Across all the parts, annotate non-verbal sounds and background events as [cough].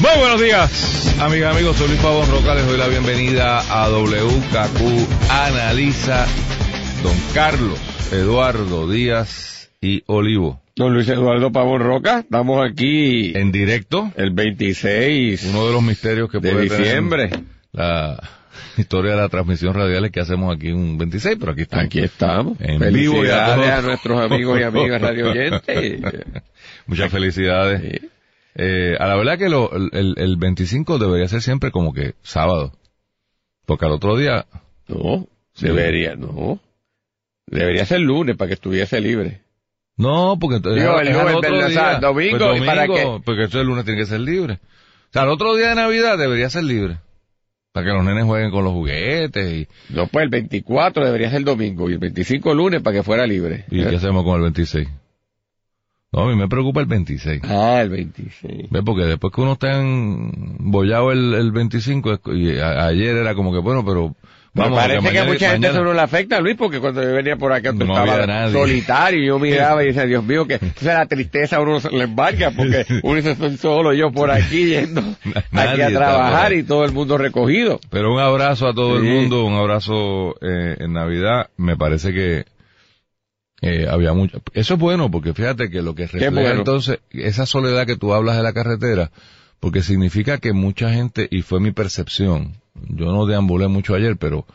Muy buenos días, amigas, amigos. Soy Luis Pavón Roca. Les doy la bienvenida a WKQ Analiza. Don Carlos Eduardo Díaz y Olivo. Don Luis Eduardo Pavón Roca, estamos aquí En directo, el 26 uno de los misterios que de puede tener diciembre. la historia de la transmisión radial es que hacemos aquí un 26, pero aquí estamos. Aquí estamos. En vivo y a Felicidades nuestros amigos y amigas radio oyentes. [laughs] Muchas felicidades. Sí. Eh, a la verdad que lo- el, el 25 debería ser siempre como que sábado. Porque al otro día, No, debería, no. Debería ser lunes para que estuviese libre. no, porque entonces Digo, el otro domingo, Pues ¿y para qué? Porque el lunes tiene que ser libre. O sea, el otro día de Navidad debería ser libre. Para que los nenes jueguen con los juguetes y, No, pues el 24 debería ser domingo y el 25 lunes para que fuera libre. y ¿qué hacemos con el 26? No, a mí me preocupa el 26. Ah, el 26. ¿Ves? Porque después que uno está embollado el, el 25, es- y a- ayer era como que, bueno, pero Me vamos, parece que a mañana- mucha gente mañana- eso no le afecta, Luis, porque cuando yo venía por acá tú No estabas solitario y yo miraba y decía, Dios mío, que [laughs] entonces la tristeza a uno se le embarca porque uno dice, soy solo yo por aquí [laughs] yendo aquí a trabajar y todo el mundo recogido. Pero un abrazo a todo Sí. el mundo, un abrazo eh, en Navidad. Me parece que eh, había mucho. Eso es bueno porque fíjate que lo que refleja bueno. entonces esa soledad que tú hablas de la carretera, porque significa que mucha gente y fue mi percepción. Yo no deambulé mucho ayer, pero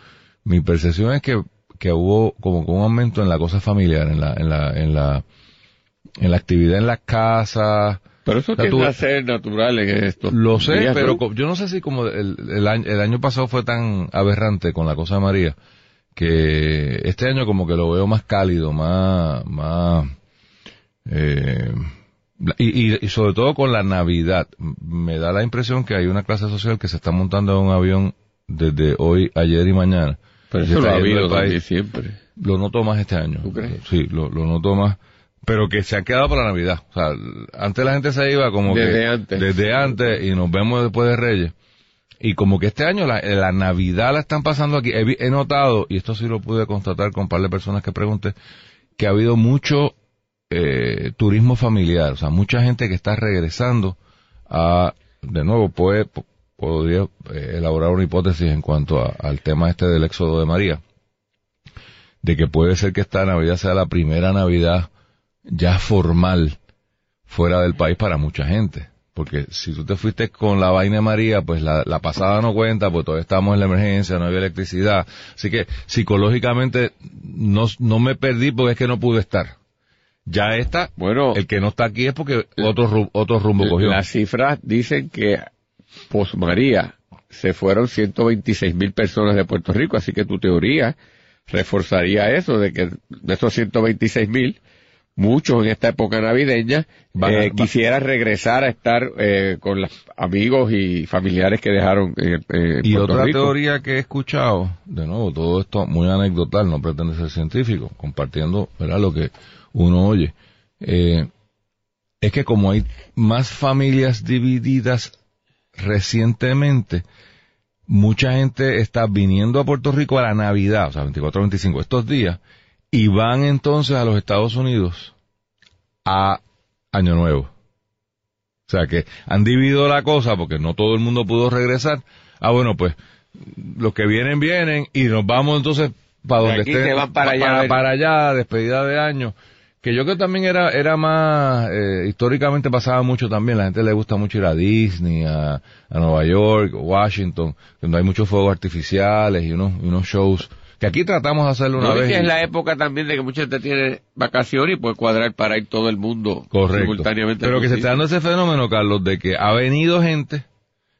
mi percepción es que que hubo como que un aumento en la cosa familiar, en la en la en la en la actividad en las casas. Pero eso O sea, tiende tú- a ser natural en esto. Lo sé, pero yo no sé si como el, el año, el año pasado fue tan aberrante con la cosa de María, que este año como que lo veo más cálido, más, más, eh, y, y, y sobre todo con la Navidad. Me da la impresión que hay una clase social que se está montando en un avión desde hoy, ayer y mañana. Pero eso lo ha habido país. siempre. Lo noto más este año. ¿Tú crees? Sí, lo, lo noto más. Pero que se ha quedado para Navidad. O sea, antes la gente se iba como Desde que... antes. Desde antes y nos vemos después de Reyes. Y como que este año la, la Navidad la están pasando aquí. He, notado, y esto sí lo pude constatar con un par de personas que pregunté, que ha habido mucho eh, turismo familiar. O sea, mucha gente que está regresando a... De nuevo, puede, po- podría eh, elaborar una hipótesis en cuanto a- al tema este del éxodo de María de que puede ser que esta Navidad sea la primera Navidad ya formal fuera del país para mucha gente. Porque si tú te fuiste con la vaina de María, pues la, la pasada no cuenta, pues todavía estamos en la emergencia, no había electricidad. Así que psicológicamente no, no me perdí porque es que no pude estar. Ya está, Bueno, el que no está aquí es porque otro, otro rumbo cogió. las cifras dicen que post María se fueron 126 mil personas de Puerto Rico, así que tu teoría reforzaría eso, de que de esos 126 mil, muchos en esta época navideña eh, quisieran regresar a estar eh, con los amigos y familiares que dejaron en, en Y Puerto otra Rico. teoría que he escuchado, de nuevo, todo esto muy anecdotal, no pretende ser científico, compartiendo ¿verdad? lo que uno oye, eh, es que como hay más familias divididas recientemente, mucha gente está viniendo a Puerto Rico a la Navidad, o sea, 24, 25, estos días, y van entonces a los Estados Unidos a Año Nuevo. O sea que han dividido la cosa porque no todo el mundo pudo regresar. Ah, bueno, pues los que vienen, vienen y nos vamos entonces para De donde estén. van para allá, a Para, ver. para allá, despedida de año. Que yo creo que también era, era más, eh, históricamente pasaba mucho también. La gente le gusta mucho ir a Disney, a, a Nueva York, Washington, donde hay muchos fuegos artificiales y unos, y unos shows. Que aquí tratamos de hacerlo una No, vez. que y- es la época también de que mucha gente tiene vacaciones y puede cuadrar para ir todo el mundo Correcto. simultáneamente. Pero que se está dando ese fenómeno, Carlos, de que ha venido gente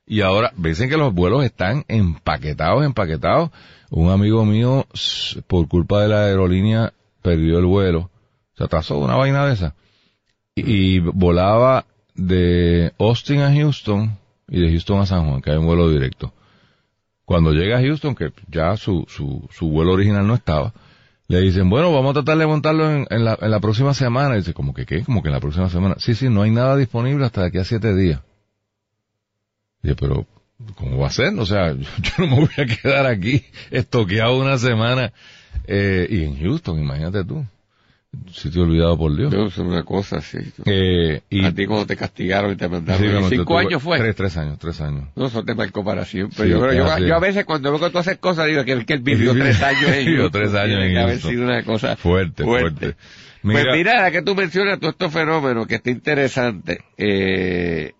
y ahora dicen que los vuelos están empaquetados, empaquetados. Un amigo mío, por culpa de la aerolínea, perdió el vuelo. Se atrasó una vaina de esa. Y, y volaba de Austin a Houston y de Houston a San Juan, que hay un vuelo directo. Cuando llega a Houston, que ya su, su, su vuelo original no estaba, le dicen, bueno, vamos a tratar de montarlo en, en, la, en la próxima semana. Y dice, ¿como que qué? Como que en la próxima semana. Sí, sí, no hay nada disponible hasta de aquí a siete días. Y dice, pero, ¿cómo va a ser? O sea, yo, [laughs] yo no me voy a quedar aquí estoqueado una semana. Eh, y en Houston, imagínate tú. Sitio olvidado por Dios. No, es una cosa así. Eh, y, a ti cuando te castigaron y te sí, mandaron. bueno, ¿Cinco años fue? Tres, tres años, tres años. No, eso te marcó para siempre. Sí, yo, yo, yo a veces cuando veo que tú haces cosas digo que, que él vivió [laughs] tres años en Houston. tres años en que haber sido una cosa Fuerte, fuerte. Mira, pues mira, ahora que tú mencionas todos estos fenómenos, que está interesante, eh,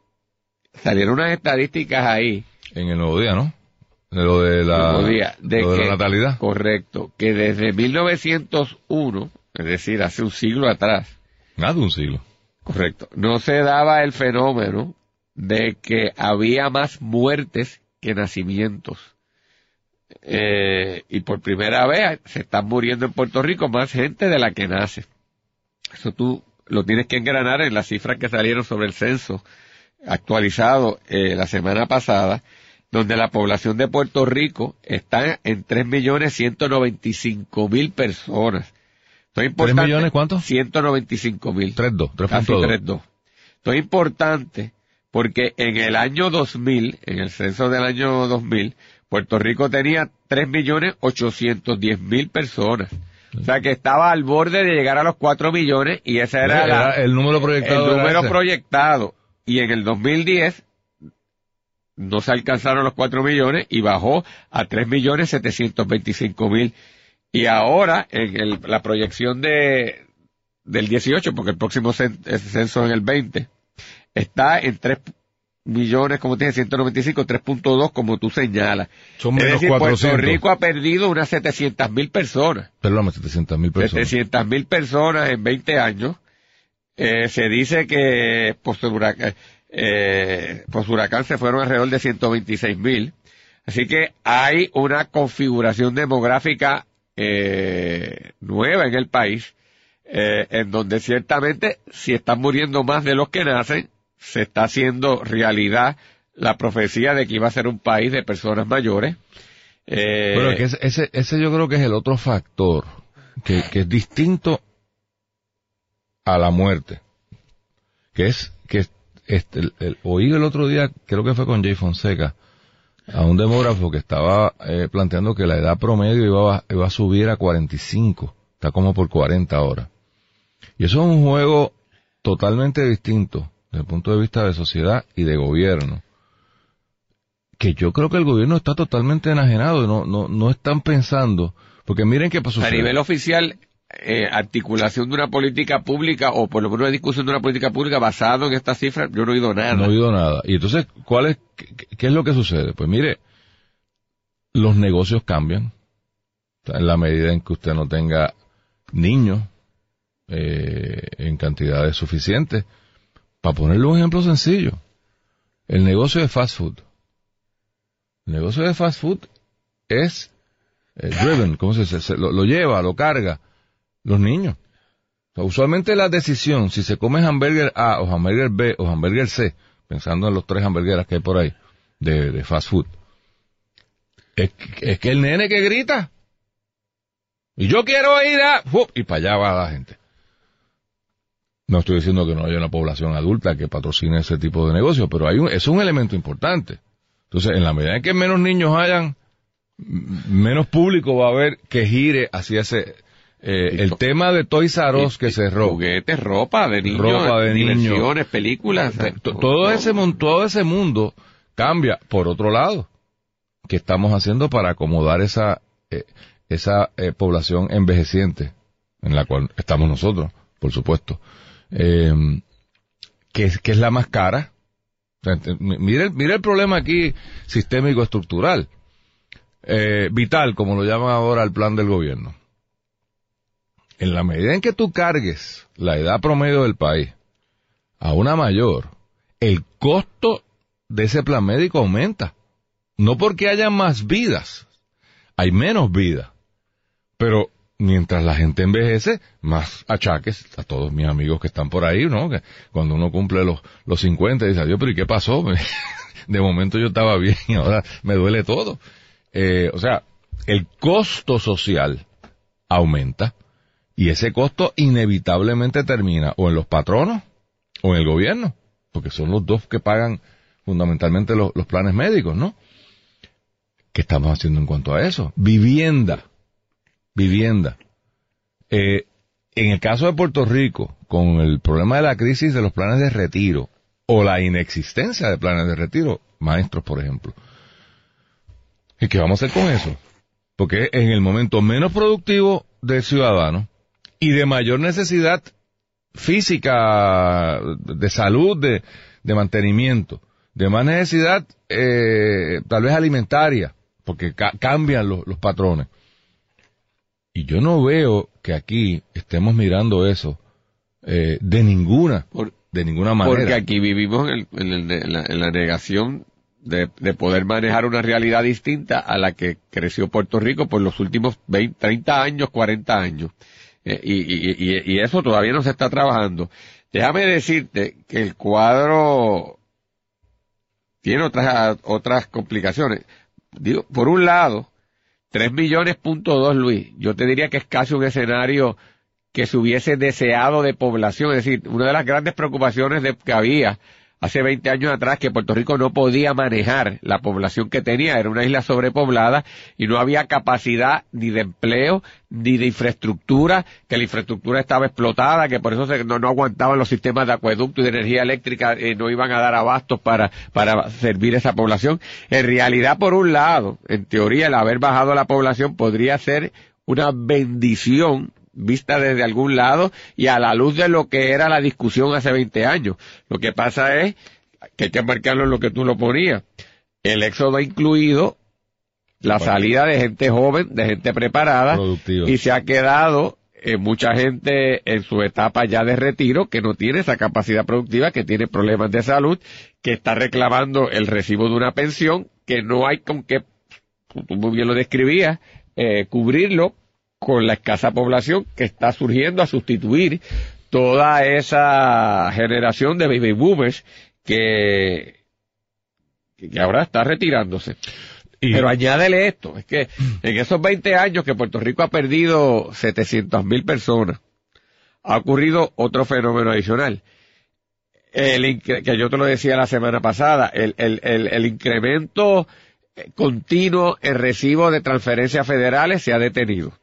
salieron unas estadísticas ahí, en el nuevo día, ¿no? De lo de la, Día, de lo de que- la natalidad. correcto, que desde 1901, es decir, hace un siglo atrás, Más de un siglo. correcto, no se daba el fenómeno de que había más muertes que nacimientos. Eh, y por primera vez se están muriendo en Puerto Rico más gente de la que nace. Eso tú lo tienes que engranar en las cifras que salieron sobre el censo actualizado eh, la semana pasada, donde la población de Puerto Rico está en 3.195.000 personas. Esto es importante. millones cuánto? 195.000. 3.2, Casi 3.2. 3.2. Esto es importante porque en el año 2000, en el censo del año 2000, Puerto Rico tenía 3.810.000 personas. O sea que estaba al borde de llegar a los 4 millones y ese era, Era la- el número proyectado. el número proyectado. Y en el 2010 no se alcanzaron los 4 millones y bajó a 3 millones 725 mil. Y ahora, en el- la proyección de, del 18, porque el próximo cen- es censo en el 20, está en 3 millones, como dije, 195, 3.2, como tú señalas. Son Es menos decir, Puerto 400. Rico ha perdido unas 700 mil personas. Perdóname, 700 mil personas. 700 mil personas en 20 años. Eh, se dice que post huracán, eh, post huracán se fueron alrededor de 126 mil. Así que hay una configuración demográfica eh, nueva en el país, eh, en donde ciertamente si están muriendo más de los que nacen, se está haciendo realidad la profecía de que iba a ser un país de personas mayores. Eh, Pero que ese, ese, ese yo creo que es el otro factor que, que es distinto a la muerte. Que es que este, oí el otro día, creo que fue con Jay Fonseca, a un demógrafo que estaba eh, planteando que la edad promedio iba a, iba a subir a 45. Está como por 40 ahora. Y eso es un juego totalmente distinto desde el punto de vista de sociedad y de gobierno que yo creo que el gobierno está totalmente enajenado no, no, no están pensando, porque miren qué pasó. a nivel oficial, eh, articulación de una política pública o por lo menos una discusión de una política pública basado en estas cifras, yo no he oído nada. No he oído nada. Y entonces, ¿cuál es, qué, es lo que sucede? Pues mire, los negocios cambian. En la medida en que usted no tenga niños eh, en cantidades suficientes. Para ponerle un ejemplo sencillo, el negocio de fast food. El negocio de fast food es eh, driven, ¿cómo se dice? Se- lo lleva, lo carga los niños. Usualmente la decisión, si se come hamburger A o hamburger B o hamburger C, pensando en los tres hamburgueras que hay por ahí, de, de fast food, es, es que el nene que grita, y yo quiero ir a, y para allá va la gente. No estoy diciendo que no haya una población adulta que patrocine ese tipo de negocio, pero hay un, es un elemento importante. Entonces, en la medida en que menos niños hayan, menos público va a haber que gire hacia ese, eh, el tema de Toys R Us que cerró. Juguetes, ropa de niños, Ropa de niños. diversiones, películas. T- t- todo ese todo ese mundo cambia por otro lado que estamos haciendo para acomodar esa eh, esa eh, población envejeciente en la cual estamos nosotros por supuesto eh, que es que es la más cara mire mire el problema aquí sistémico estructural eh, vital como lo llaman ahora el plan del gobierno en la medida en que tú cargues la edad promedio del país a una mayor, el costo de ese plan médico aumenta. No porque haya más vidas, hay menos vidas. Pero mientras la gente envejece, más achaques a todos mis amigos que están por ahí, ¿no? Que cuando uno cumple los, los 50 dice, Dios, pero ¿y qué pasó? [laughs] De momento yo estaba bien y ahora me duele todo. eh, o sea, el costo social aumenta y ese costo inevitablemente termina o en los patronos o en el gobierno, porque son los dos que pagan fundamentalmente los, planes médicos, ¿no? ¿Qué estamos haciendo en cuanto a eso? Vivienda. Vivienda. Eh, en el caso de Puerto Rico, con el problema de la crisis de los planes de retiro o la inexistencia de planes de retiro, maestros, por ejemplo, ¿y qué vamos a hacer con eso? Porque en el momento menos productivo del ciudadano y de mayor necesidad física, de salud, de, de mantenimiento, de más necesidad eh, tal vez alimentaria, porque cambian los, los patrones. Y yo no veo que aquí estemos mirando eso eh, de ninguna, de ninguna manera. Porque aquí vivimos en, la, negación de, poder manejar una realidad distinta a la que creció Puerto Rico por los últimos 20, 30 años, 40 años. Eh, y, y, eso todavía no se está trabajando. Déjame decirte que el cuadro tiene otras, otras complicaciones. Digo, por un lado, 3 millones punto dos, Luis, yo te diría que es casi un escenario que se hubiese deseado de población, es decir, una de las grandes preocupaciones de, que había hace 20 años atrás que Puerto Rico no podía manejar la población que tenía, era una isla sobrepoblada y no había capacidad ni de empleo ni de infraestructura, que la infraestructura estaba explotada, que por eso no, aguantaban los sistemas de acueducto y de energía eléctrica, y eh, no iban a dar abastos para, para servir a esa población. En realidad, por un lado, en teoría, el haber bajado la población podría ser una bendición vista desde algún lado y a la luz de lo que era la discusión hace 20 años. Lo que pasa es que hay que marcarlo en lo que tú lo ponías. El éxodo ha incluido la salida de gente joven, de gente preparada y se ha quedado eh, mucha gente en su etapa ya de retiro que no tiene esa capacidad productiva, que tiene problemas de salud, que está reclamando el recibo de una pensión, que no hay con qué, tú muy bien lo describías, eh, cubrirlo con la escasa población que está surgiendo a sustituir toda esa generación de baby boomers que, que ahora está retirándose. Pero añádele esto, es que en esos 20 años que Puerto Rico ha perdido 700 mil personas, ha ocurrido otro fenómeno adicional. El, que yo te lo decía la semana pasada, el, el, el, el incremento continuo en recibo de transferencias federales se ha detenido.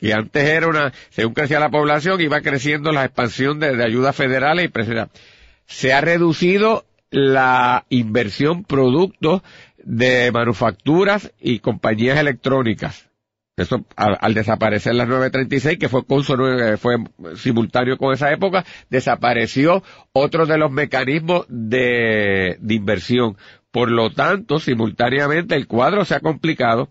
Y antes era una, según crecía la población, iba creciendo la expansión de, ayudas federales y presidenciales. Se ha reducido la inversión producto de manufacturas y compañías electrónicas. Eso al, desaparecer las 936, que fue, fue simultáneo con esa época, desapareció otro de los mecanismos de inversión. Por lo tanto, simultáneamente el cuadro se ha complicado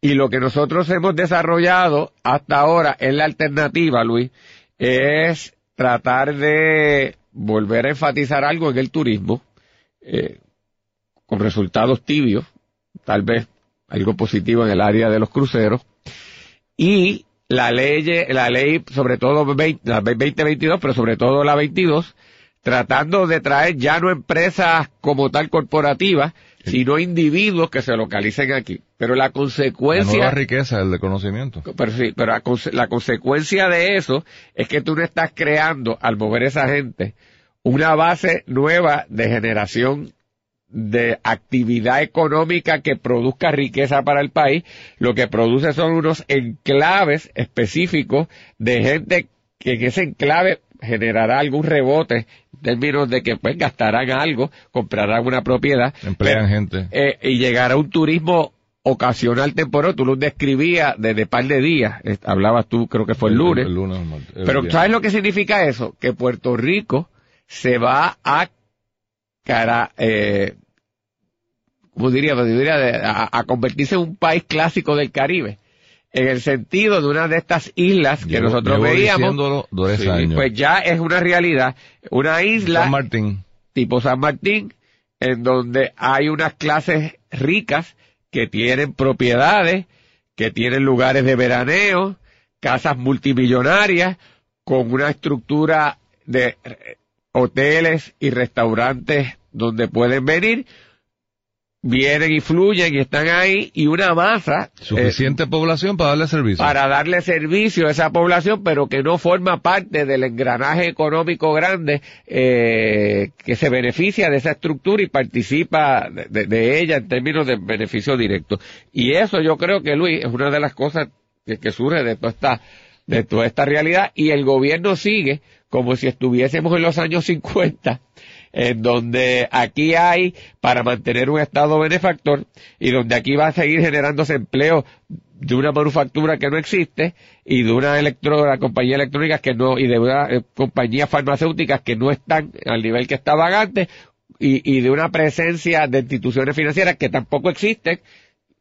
y lo que nosotros hemos desarrollado hasta ahora en la alternativa, Luis, es tratar de volver a enfatizar algo en el turismo, eh, con resultados tibios, tal vez algo positivo en el área de los cruceros, y la ley, la ley, sobre todo la 2022, pero sobre todo la 22, tratando de traer ya no empresas como tal corporativas, sino individuos que se localicen aquí. Pero la consecuencia... La nueva riqueza, el de conocimiento. Pero sí, pero la, consecuencia de eso es que tú no estás creando, al mover esa gente, una base nueva de generación de actividad económica que produzca riqueza para el país, lo que produce son unos enclaves específicos de gente que en ese enclave generará algún rebote en términos de que pues gastarán algo, comprarán una propiedad. Emplean gente. Eh, y llegará un turismo ocasional temporal, tú lo describías desde par de días, hablabas tú, creo que fue el, lunes. Pero ¿sabes lo que significa eso? Que Puerto Rico se va a cara, eh, ¿cómo diría? a convertirse en un país clásico del Caribe en el sentido de una de estas islas que nosotros veíamos, pues ya es una realidad, una isla San Martín. tipo San Martín, en donde hay unas clases ricas que tienen propiedades, que tienen lugares de veraneo, casas multimillonarias, con una estructura de hoteles y restaurantes donde pueden venir vienen y fluyen y están ahí y una masa eh, Suficiente población para darle servicio. para darle servicio a esa población, pero que no forma parte del engranaje económico grande eh, que se beneficia de esa estructura y participa de, de- de ella en términos de beneficio directo. Y eso yo creo que, Luis, es una de las cosas que, que surge de toda esta de toda esta realidad y el gobierno sigue como si estuviésemos en los años 50 en donde aquí hay para mantener un estado benefactor y donde aquí va a seguir generándose empleo de una manufactura que no existe y de una electro, compañía electrónica que no y de una eh, compañía farmacéuticas que no están al nivel que estaban antes y, y de una presencia de instituciones financieras que tampoco existen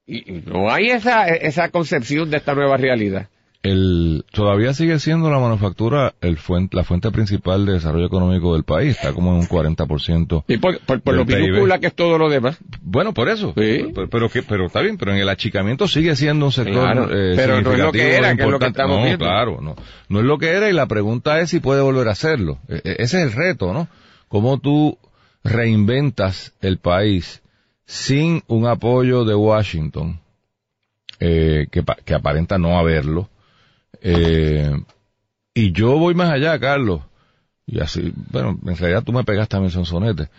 y no hay esa esa concepción de esta nueva realidad. El, todavía sigue siendo la manufactura el fuente, la fuente principal de desarrollo económico del país. Está como en un 40%. Y por, por, por lo minúscula que es todo lo demás. Bueno, por eso. Sí. Pero, pero, que, pero está bien, pero en el achicamiento sigue siendo un sector Claro, eh, pero no es lo que era, que es lo que estamos no, viendo. claro, no. No es lo que era y la pregunta es si puede volver a hacerlo. E- e- ese es el reto, ¿no? Cómo tú reinventas el país sin un apoyo de Washington, eh, que, que aparenta no haberlo. Eh, y yo voy más allá, Carlos. Y así, bueno, en realidad tú me pegaste a mi sonsonete.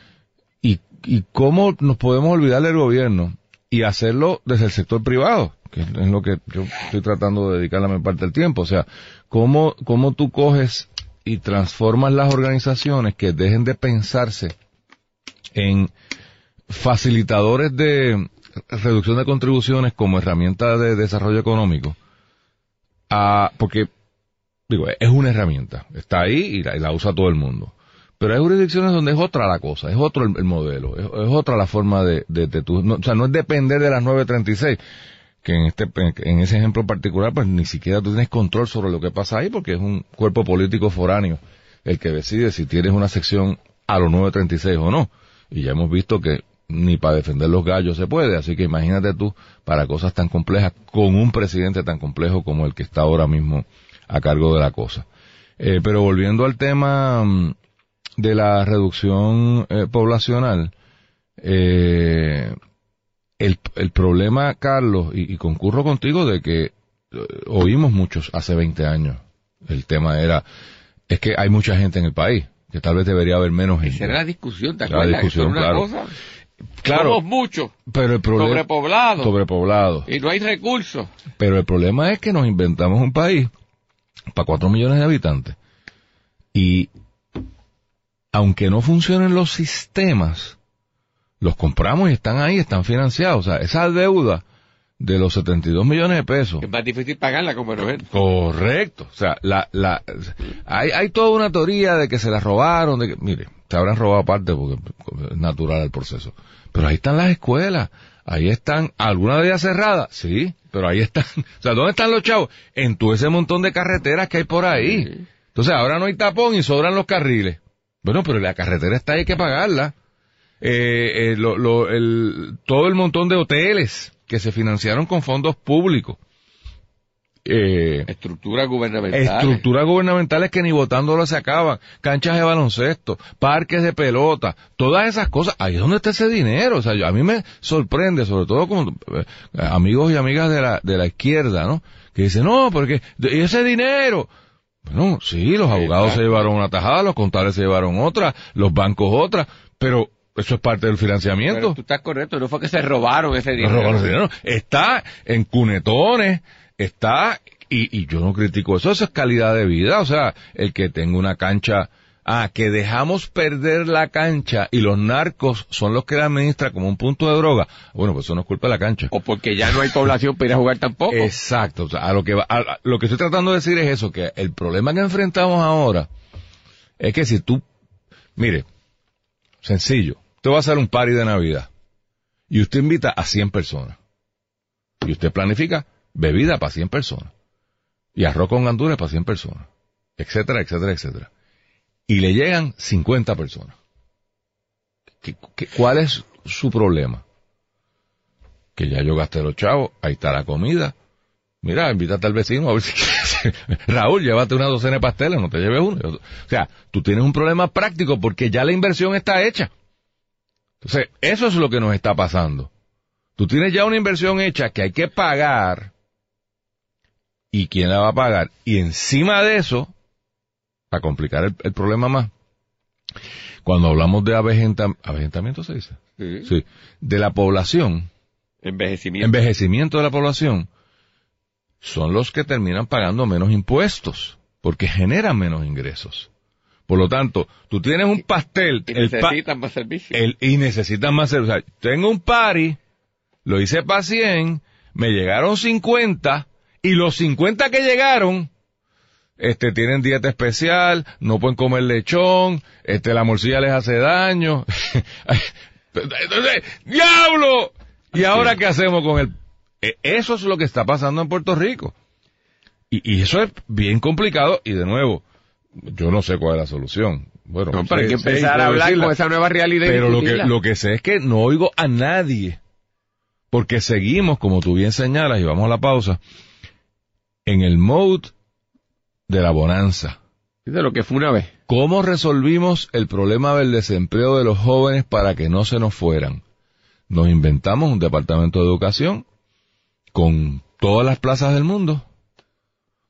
Y, y cómo nos podemos olvidar del gobierno y hacerlo desde el sector privado, que es lo que yo estoy tratando de dedicar la mayor parte del tiempo. O sea, cómo, cómo tú coges y transformas las organizaciones que dejen de pensarse en facilitadores de reducción de contribuciones como herramienta de desarrollo económico, porque, digo, es una herramienta, está ahí y la, y la usa todo el mundo. Pero hay jurisdicciones donde es otra la cosa, es otro el, el modelo, es, otra la forma de, de, de tu, no, o sea, no es depender de las 936, que en este, en ese ejemplo particular, pues ni siquiera tú tienes control sobre lo que pasa ahí, porque es un cuerpo político foráneo el que decide si tienes una sección a los 936 o no. Y ya hemos visto que ni para defender los gallos se puede, así que imagínate tú para cosas tan complejas con un presidente tan complejo como el que está ahora mismo a cargo de la cosa. Eh, pero volviendo al tema mm, de la reducción eh, poblacional, eh, el, el problema, Carlos, y, y concurro contigo de que eh, oímos muchos hace 20 años, el tema era, es que hay mucha gente en el país, que tal vez debería haber menos gente. Esa era la discusión, ¿te La acuerdas? discusión, Eso era claro. cosa. Claro, Somos muchos, pero el problema... sobrepoblados, Sobrepoblado. y no hay recursos. Pero el problema es que nos inventamos un país para cuatro millones de habitantes. Y aunque no funcionen los sistemas, los compramos y están ahí, están financiados. O sea, esa deuda de los 72 millones de pesos. Es más difícil pagarla como es. Correcto. O sea, la, la, hay, hay toda una teoría de que se la robaron, de que, mire, se habrán robado parte porque es natural el proceso. Pero ahí están las escuelas, ahí están, algunas de ellas cerradas, sí, pero ahí están. [laughs] O sea, ¿dónde están los chavos? En todo ese montón de carreteras que hay por ahí. Entonces ahora no hay tapón y sobran los carriles. Bueno, pero la carretera está ahí, hay que pagarla. Eh, eh, lo, lo, el, todo el montón de hoteles que se financiaron con fondos públicos. Eh, Estructuras gubernamentales. estructuras gubernamentales que ni votándolo se acaban, canchas de baloncesto, parques de pelota, todas esas cosas, ahí es donde está ese dinero, o sea, yo- a mí me sorprende, sobre todo como eh, amigos y amigas de la, de la izquierda, ¿no? Que dicen, no, porque, ¿y ese dinero? Bueno, sí, los abogados se llevaron una tajada, los contables se llevaron otra, los bancos otra, pero eso es parte del financiamiento. Pero tú estás correcto, no fue que se robaron ese No dinero. robaron ese dinero. Está en cunetones, está, y, y yo no critico eso, eso es calidad de vida, o sea, el que tenga una cancha, ah, que dejamos perder la cancha y los narcos son los que la administran como un punto de droga, bueno, pues eso no es culpa de la cancha. O porque ya no hay población para ir a jugar tampoco. Exacto, o sea, a lo que va- a- a- lo que estoy tratando de decir es eso, que el problema que enfrentamos ahora es que si tú, mire, sencillo, usted va a hacer un party de Navidad y usted invita a 100 personas y usted planifica bebida para 100 personas y arroz con gandules para 100 personas, etcétera, etcétera, etcétera. Y le llegan 50 personas. ¿Qué- qué- cuál es su problema? Que ya yo gasté los chavos, ahí está la comida, Mira, invítate al vecino a ver si [laughs] Raúl, llévate una docena de pasteles, no te lleves uno. O sea, tú tienes un problema práctico porque ya la inversión está hecha. Entonces, eso es lo que nos está pasando. Tú tienes ya una inversión hecha que hay que pagar. ¿Y quién la va a pagar? Y encima de eso, para complicar el, el problema más, cuando hablamos de avejenta- avejentamiento, se dice, Sí. sí, de la población, Envejecimiento. envejecimiento de la población, son los que terminan pagando menos impuestos, porque generan menos ingresos. Por lo tanto, tú tienes un pastel, y el pa- necesitan más servicios. el- y necesitan más servicios. O sea, tengo un party, lo hice para 100, me llegaron 50, y los 50 que llegaron, este, tienen dieta especial, no pueden comer lechón, este, la morcilla les hace daño. Entonces, [laughs] ¡diablo! ¿Y ahora qué hacemos con el...? E- Eso es lo que está pasando en Puerto Rico. Y, y eso es bien complicado, y de nuevo, yo no sé cuál es la solución. Bueno, No, pero hay que empezar a hablar con esa nueva realidad. Pero lo que, lo que sé es que no oigo a nadie. Porque seguimos, como tú bien señalas, y vamos a la pausa, en el mode de la bonanza. De lo que fue una vez. ¿Cómo resolvimos el problema del desempleo de los jóvenes para que no se nos fueran? Nos inventamos un departamento de educación con todas las plazas del mundo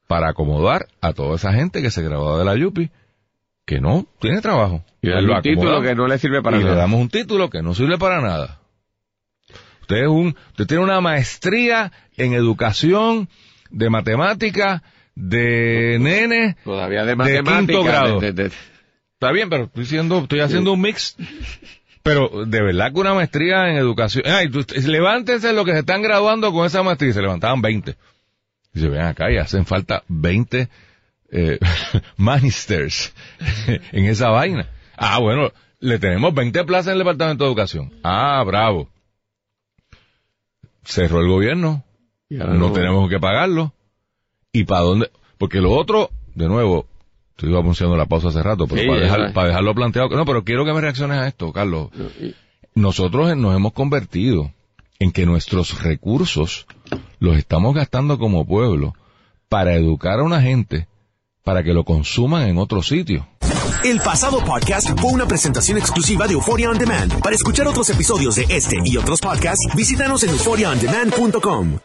para acomodar a toda esa gente que se graduó de la Yupi que no tiene trabajo. Y darle lo un título que no le sirve para y nada. le damos un título que no sirve para nada. Usted es un, usted tiene una maestría en educación, de matemática, de nene. Todavía de quinto grado. de- de- de- Está bien, pero estoy haciendo, estoy haciendo un mix. Pero de verdad que una maestría en educación. Ay, tú- levántense los que se están graduando con esa maestría. Se levantaban 20. Y se ven acá y hacen falta 20 eh, [laughs] magisters [laughs] en esa vaina. Ah, bueno, le tenemos 20 plazas en el Departamento de Educación. Ah, bravo. Cerró el gobierno. Y ahora No tenemos que pagarlo. ¿Y para dónde? Porque lo otro, de nuevo, iba anunciando la pausa hace rato, pero Sí, para, dejar- para dejarlo planteado. No, pero quiero que me reacciones a esto, Carlos. Nosotros nos hemos convertido en que nuestros recursos los estamos gastando como pueblo para educar a una gente para que lo consuman en otro sitio. El pasado podcast fue una presentación exclusiva de Euphoria On Demand. Para escuchar otros episodios de este y otros podcasts, visítanos en euphoriaondemand.com.